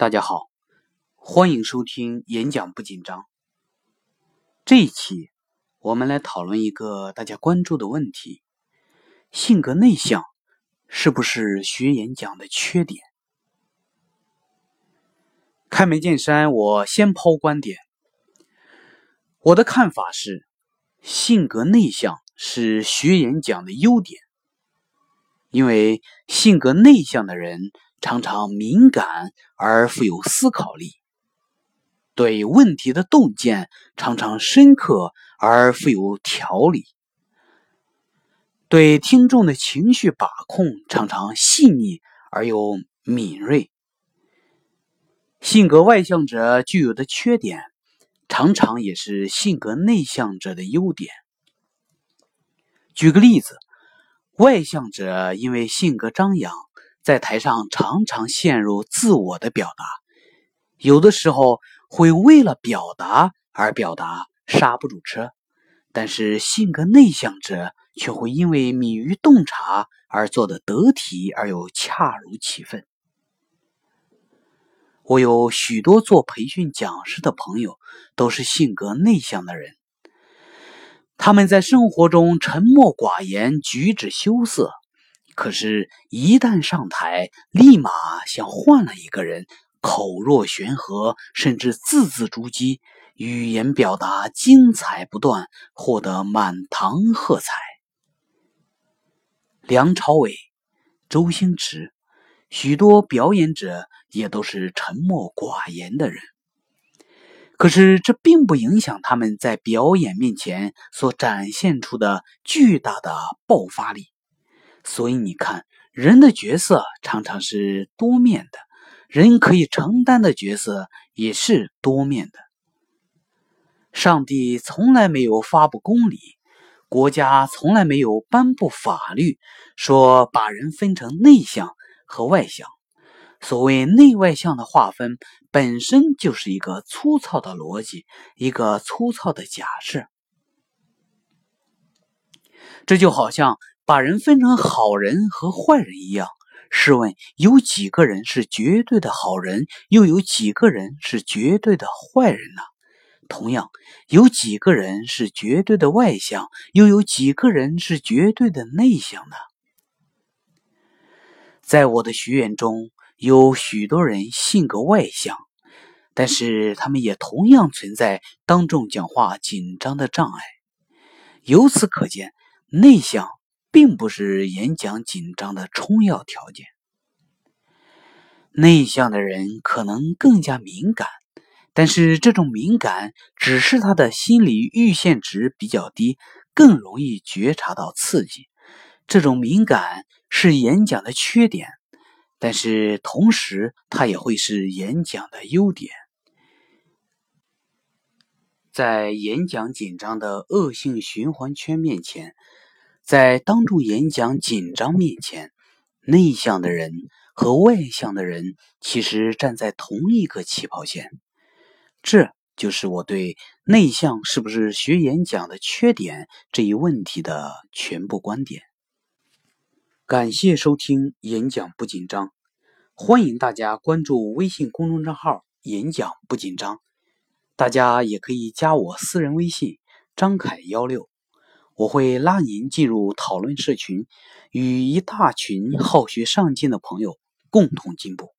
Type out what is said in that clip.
大家好，欢迎收听演讲不紧张。这一期我们来讨论一个大家关注的问题：性格内向是不是学演讲的缺点？开门见山，我先抛观点。我的看法是，性格内向是学演讲的优点，因为性格内向的人。常常敏感而富有思考力，对问题的洞见常常深刻而富有条理，对听众的情绪把控常常细腻而又敏锐。性格外向者具有的缺点，常常也是性格内向者的优点。举个例子，外向者因为性格张扬。在台上常常陷入自我的表达，有的时候会为了表达而表达，刹不住车；但是性格内向者却会因为敏于洞察而做得得体而又恰如其分。我有许多做培训讲师的朋友，都是性格内向的人，他们在生活中沉默寡言，举止羞涩。可是，一旦上台，立马像换了一个人，口若悬河，甚至字字珠玑，语言表达精彩不断，获得满堂喝彩。梁朝伟、周星驰，许多表演者也都是沉默寡言的人。可是，这并不影响他们在表演面前所展现出的巨大的爆发力。所以你看，人的角色常常是多面的，人可以承担的角色也是多面的。上帝从来没有发布公理，国家从来没有颁布法律，说把人分成内向和外向。所谓内外向的划分，本身就是一个粗糙的逻辑，一个粗糙的假设。这就好像。把人分成好人和坏人一样，试问有几个人是绝对的好人，又有几个人是绝对的坏人呢？同样，有几个人是绝对的外向，又有几个人是绝对的内向呢？在我的学员中有许多人性格外向，但是他们也同样存在当众讲话紧张的障碍。由此可见，内向。并不是演讲紧张的充要条件。内向的人可能更加敏感，但是这种敏感只是他的心理阈限值比较低，更容易觉察到刺激。这种敏感是演讲的缺点，但是同时它也会是演讲的优点。在演讲紧张的恶性循环圈面前。在当众演讲紧张面前，内向的人和外向的人其实站在同一个起跑线。这就是我对内向是不是学演讲的缺点这一问题的全部观点。感谢收听演讲不紧张，欢迎大家关注微信公众账号“演讲不紧张”，大家也可以加我私人微信张凯幺六。我会拉您进入讨论社群，与一大群好学上进的朋友共同进步。